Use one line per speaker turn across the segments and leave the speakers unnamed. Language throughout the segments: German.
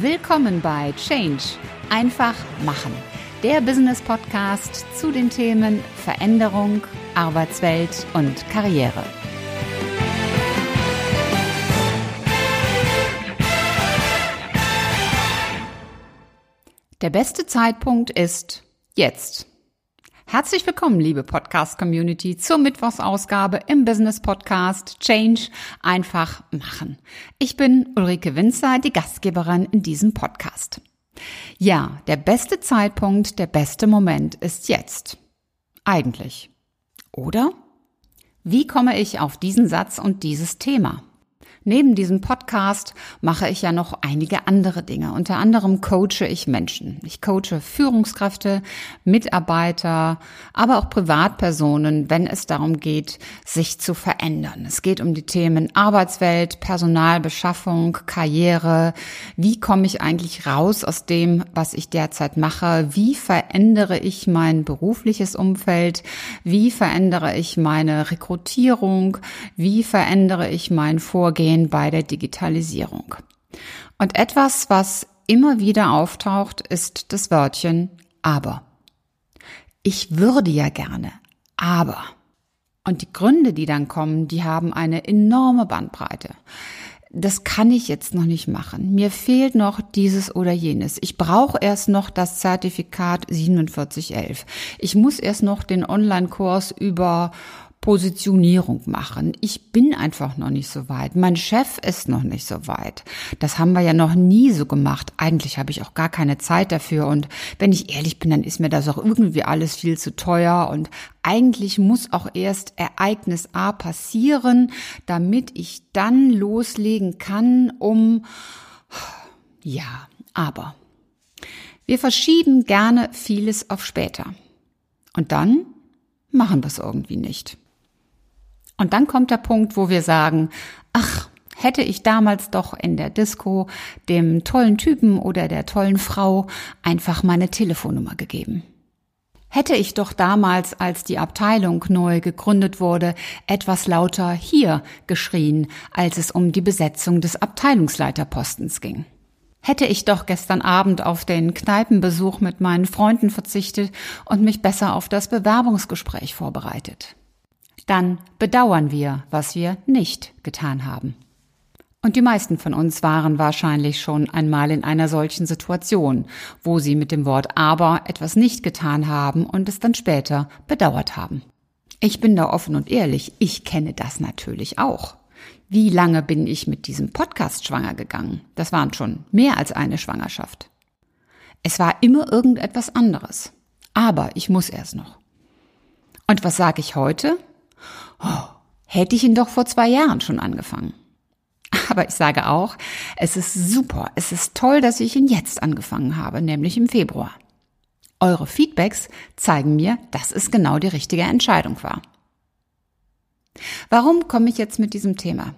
Willkommen bei Change. Einfach machen. Der Business Podcast zu den Themen Veränderung, Arbeitswelt und Karriere. Der beste Zeitpunkt ist jetzt. Herzlich willkommen, liebe Podcast-Community, zur Mittwochsausgabe im Business Podcast Change einfach machen. Ich bin Ulrike Winzer, die Gastgeberin in diesem Podcast. Ja, der beste Zeitpunkt, der beste Moment ist jetzt. Eigentlich. Oder? Wie komme ich auf diesen Satz und dieses Thema? Neben diesem Podcast mache ich ja noch einige andere Dinge. Unter anderem coache ich Menschen. Ich coache Führungskräfte, Mitarbeiter, aber auch Privatpersonen, wenn es darum geht, sich zu verändern. Es geht um die Themen Arbeitswelt, Personalbeschaffung, Karriere. Wie komme ich eigentlich raus aus dem, was ich derzeit mache? Wie verändere ich mein berufliches Umfeld? Wie verändere ich meine Rekrutierung? Wie verändere ich mein Vorgehen? Vorgehen bei der Digitalisierung. Und etwas, was immer wieder auftaucht, ist das Wörtchen aber. Ich würde ja gerne, aber. Und die Gründe, die dann kommen, die haben eine enorme Bandbreite. Das kann ich jetzt noch nicht machen. Mir fehlt noch dieses oder jenes. Ich brauche erst noch das Zertifikat 4711. Ich muss erst noch den Online-Kurs über Positionierung machen. Ich bin einfach noch nicht so weit. Mein Chef ist noch nicht so weit. Das haben wir ja noch nie so gemacht. Eigentlich habe ich auch gar keine Zeit dafür. Und wenn ich ehrlich bin, dann ist mir das auch irgendwie alles viel zu teuer. Und eigentlich muss auch erst Ereignis A passieren, damit ich dann loslegen kann, um, ja, aber. Wir verschieben gerne vieles auf später. Und dann machen wir es irgendwie nicht. Und dann kommt der Punkt, wo wir sagen, ach, hätte ich damals doch in der Disco dem tollen Typen oder der tollen Frau einfach meine Telefonnummer gegeben. Hätte ich doch damals, als die Abteilung neu gegründet wurde, etwas lauter hier geschrien, als es um die Besetzung des Abteilungsleiterpostens ging. Hätte ich doch gestern Abend auf den Kneipenbesuch mit meinen Freunden verzichtet und mich besser auf das Bewerbungsgespräch vorbereitet dann bedauern wir, was wir nicht getan haben. Und die meisten von uns waren wahrscheinlich schon einmal in einer solchen Situation, wo sie mit dem Wort aber etwas nicht getan haben und es dann später bedauert haben. Ich bin da offen und ehrlich, ich kenne das natürlich auch. Wie lange bin ich mit diesem Podcast schwanger gegangen? Das waren schon mehr als eine Schwangerschaft. Es war immer irgendetwas anderes. Aber ich muss erst noch. Und was sage ich heute? Oh, hätte ich ihn doch vor zwei Jahren schon angefangen. Aber ich sage auch, es ist super, es ist toll, dass ich ihn jetzt angefangen habe, nämlich im Februar. Eure Feedbacks zeigen mir, dass es genau die richtige Entscheidung war. Warum komme ich jetzt mit diesem Thema?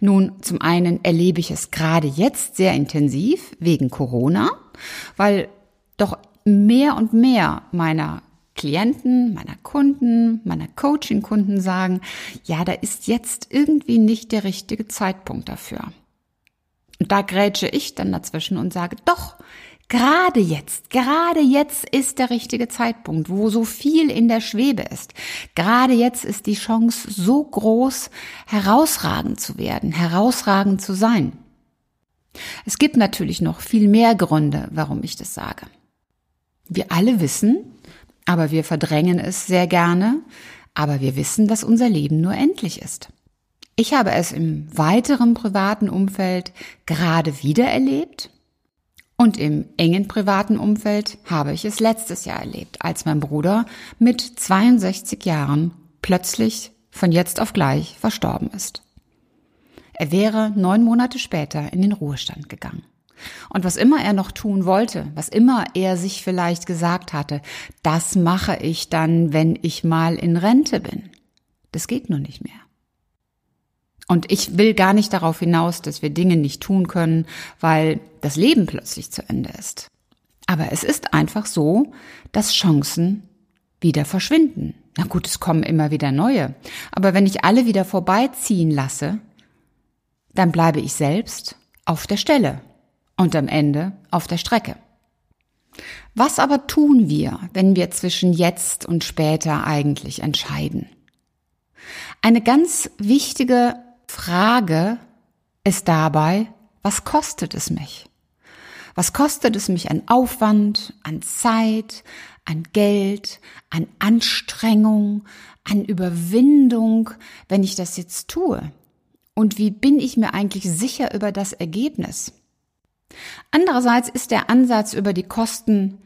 Nun, zum einen erlebe ich es gerade jetzt sehr intensiv wegen Corona, weil doch mehr und mehr meiner Klienten, meiner Kunden, meiner Coaching-Kunden sagen, ja, da ist jetzt irgendwie nicht der richtige Zeitpunkt dafür. Und da grätsche ich dann dazwischen und sage, doch, gerade jetzt, gerade jetzt ist der richtige Zeitpunkt, wo so viel in der Schwebe ist. Gerade jetzt ist die Chance so groß, herausragend zu werden, herausragend zu sein. Es gibt natürlich noch viel mehr Gründe, warum ich das sage. Wir alle wissen, aber wir verdrängen es sehr gerne, aber wir wissen, dass unser Leben nur endlich ist. Ich habe es im weiteren privaten Umfeld gerade wieder erlebt und im engen privaten Umfeld habe ich es letztes Jahr erlebt, als mein Bruder mit 62 Jahren plötzlich von jetzt auf gleich verstorben ist. Er wäre neun Monate später in den Ruhestand gegangen. Und was immer er noch tun wollte, was immer er sich vielleicht gesagt hatte, das mache ich dann, wenn ich mal in Rente bin. Das geht nur nicht mehr. Und ich will gar nicht darauf hinaus, dass wir Dinge nicht tun können, weil das Leben plötzlich zu Ende ist. Aber es ist einfach so, dass Chancen wieder verschwinden. Na gut, es kommen immer wieder neue. Aber wenn ich alle wieder vorbeiziehen lasse, dann bleibe ich selbst auf der Stelle und am Ende auf der Strecke. Was aber tun wir, wenn wir zwischen jetzt und später eigentlich entscheiden? Eine ganz wichtige Frage ist dabei, was kostet es mich? Was kostet es mich an Aufwand, an Zeit, an Geld, an Anstrengung, an Überwindung, wenn ich das jetzt tue? Und wie bin ich mir eigentlich sicher über das Ergebnis? Andererseits ist der Ansatz über die Kosten,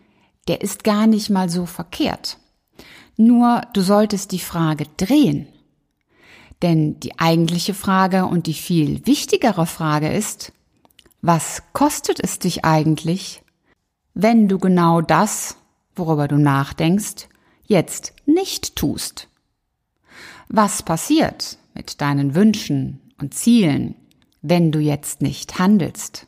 der ist gar nicht mal so verkehrt. Nur du solltest die Frage drehen. Denn die eigentliche Frage und die viel wichtigere Frage ist, was kostet es dich eigentlich, wenn du genau das, worüber du nachdenkst, jetzt nicht tust? Was passiert mit deinen Wünschen und Zielen, wenn du jetzt nicht handelst?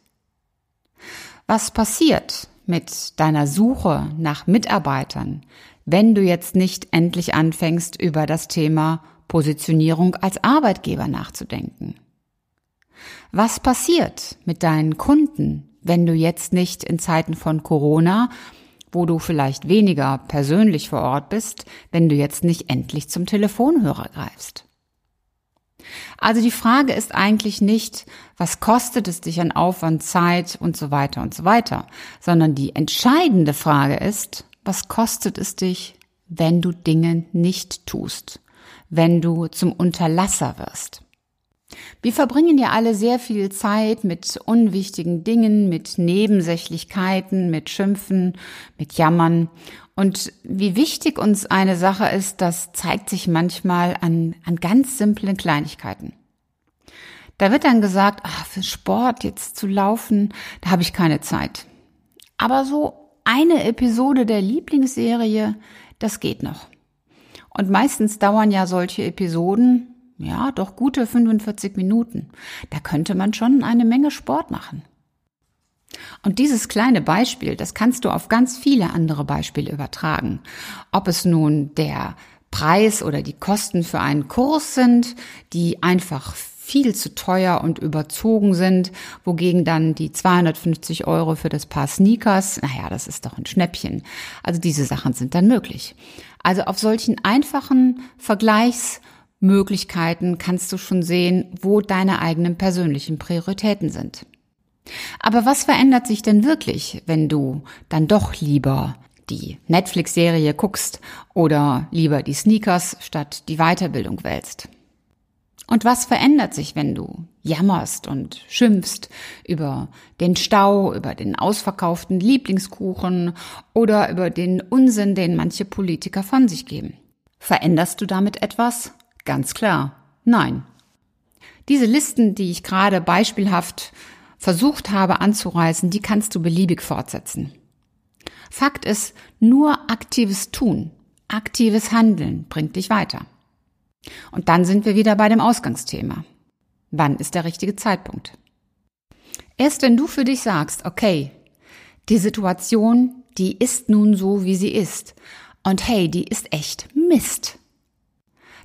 Was passiert mit deiner Suche nach Mitarbeitern, wenn du jetzt nicht endlich anfängst, über das Thema Positionierung als Arbeitgeber nachzudenken? Was passiert mit deinen Kunden, wenn du jetzt nicht in Zeiten von Corona, wo du vielleicht weniger persönlich vor Ort bist, wenn du jetzt nicht endlich zum Telefonhörer greifst? Also die Frage ist eigentlich nicht, was kostet es dich an Aufwand, Zeit und so weiter und so weiter, sondern die entscheidende Frage ist, was kostet es dich, wenn du Dinge nicht tust, wenn du zum Unterlasser wirst. Wir verbringen ja alle sehr viel Zeit mit unwichtigen Dingen, mit Nebensächlichkeiten, mit Schimpfen, mit Jammern. Und wie wichtig uns eine Sache ist, das zeigt sich manchmal an, an ganz simplen Kleinigkeiten. Da wird dann gesagt, ach, für Sport jetzt zu laufen, da habe ich keine Zeit. Aber so eine Episode der Lieblingsserie, das geht noch. Und meistens dauern ja solche Episoden ja, doch gute 45 Minuten. Da könnte man schon eine Menge Sport machen. Und dieses kleine Beispiel, das kannst du auf ganz viele andere Beispiele übertragen. Ob es nun der Preis oder die Kosten für einen Kurs sind, die einfach viel zu teuer und überzogen sind, wogegen dann die 250 Euro für das Paar Sneakers, naja, das ist doch ein Schnäppchen. Also diese Sachen sind dann möglich. Also auf solchen einfachen Vergleichs- Möglichkeiten kannst du schon sehen, wo deine eigenen persönlichen Prioritäten sind. Aber was verändert sich denn wirklich, wenn du dann doch lieber die Netflix-Serie guckst oder lieber die Sneakers statt die Weiterbildung wählst? Und was verändert sich, wenn du jammerst und schimpfst über den Stau, über den ausverkauften Lieblingskuchen oder über den Unsinn, den manche Politiker von sich geben? Veränderst du damit etwas Ganz klar, nein. Diese Listen, die ich gerade beispielhaft versucht habe anzureißen, die kannst du beliebig fortsetzen. Fakt ist, nur aktives Tun, aktives Handeln bringt dich weiter. Und dann sind wir wieder bei dem Ausgangsthema. Wann ist der richtige Zeitpunkt? Erst wenn du für dich sagst, okay, die Situation, die ist nun so, wie sie ist. Und hey, die ist echt Mist.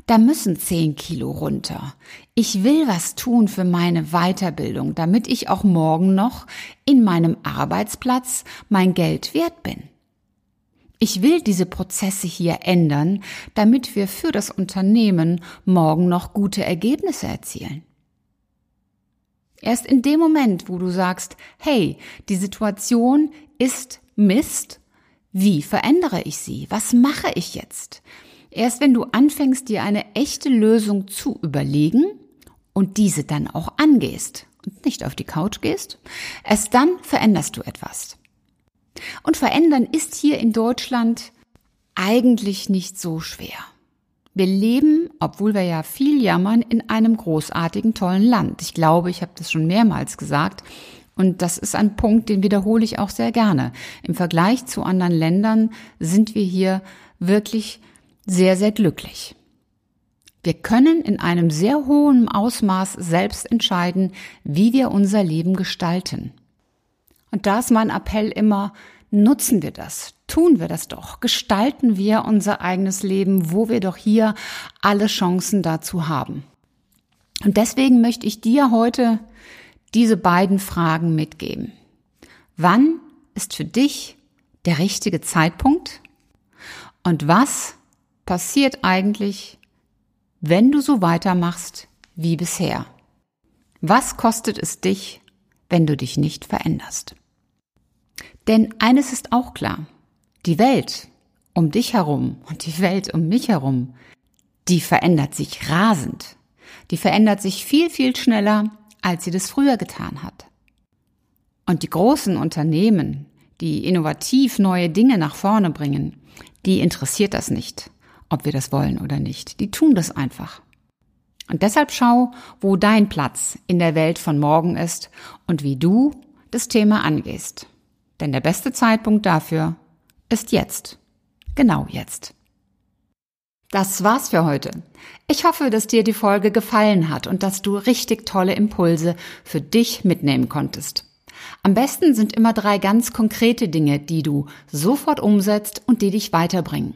Da müssen zehn Kilo runter. Ich will was tun für meine Weiterbildung, damit ich auch morgen noch in meinem Arbeitsplatz mein Geld wert bin. Ich will diese Prozesse hier ändern, damit wir für das Unternehmen morgen noch gute Ergebnisse erzielen. Erst in dem Moment, wo du sagst, hey, die Situation ist Mist, wie verändere ich sie? Was mache ich jetzt? Erst wenn du anfängst, dir eine echte Lösung zu überlegen und diese dann auch angehst und nicht auf die Couch gehst, erst dann veränderst du etwas. Und verändern ist hier in Deutschland eigentlich nicht so schwer. Wir leben, obwohl wir ja viel jammern, in einem großartigen, tollen Land. Ich glaube, ich habe das schon mehrmals gesagt. Und das ist ein Punkt, den wiederhole ich auch sehr gerne. Im Vergleich zu anderen Ländern sind wir hier wirklich sehr, sehr glücklich. Wir können in einem sehr hohen Ausmaß selbst entscheiden, wie wir unser Leben gestalten. Und da ist mein Appell immer, nutzen wir das, tun wir das doch, gestalten wir unser eigenes Leben, wo wir doch hier alle Chancen dazu haben. Und deswegen möchte ich dir heute diese beiden Fragen mitgeben. Wann ist für dich der richtige Zeitpunkt? Und was passiert eigentlich, wenn du so weitermachst wie bisher? Was kostet es dich, wenn du dich nicht veränderst? Denn eines ist auch klar. Die Welt um dich herum und die Welt um mich herum, die verändert sich rasend. Die verändert sich viel, viel schneller, als sie das früher getan hat. Und die großen Unternehmen, die innovativ neue Dinge nach vorne bringen, die interessiert das nicht, ob wir das wollen oder nicht. Die tun das einfach. Und deshalb schau, wo dein Platz in der Welt von morgen ist und wie du das Thema angehst. Denn der beste Zeitpunkt dafür ist jetzt. Genau jetzt. Das war's für heute. Ich hoffe, dass dir die Folge gefallen hat und dass du richtig tolle Impulse für dich mitnehmen konntest. Am besten sind immer drei ganz konkrete Dinge, die du sofort umsetzt und die dich weiterbringen.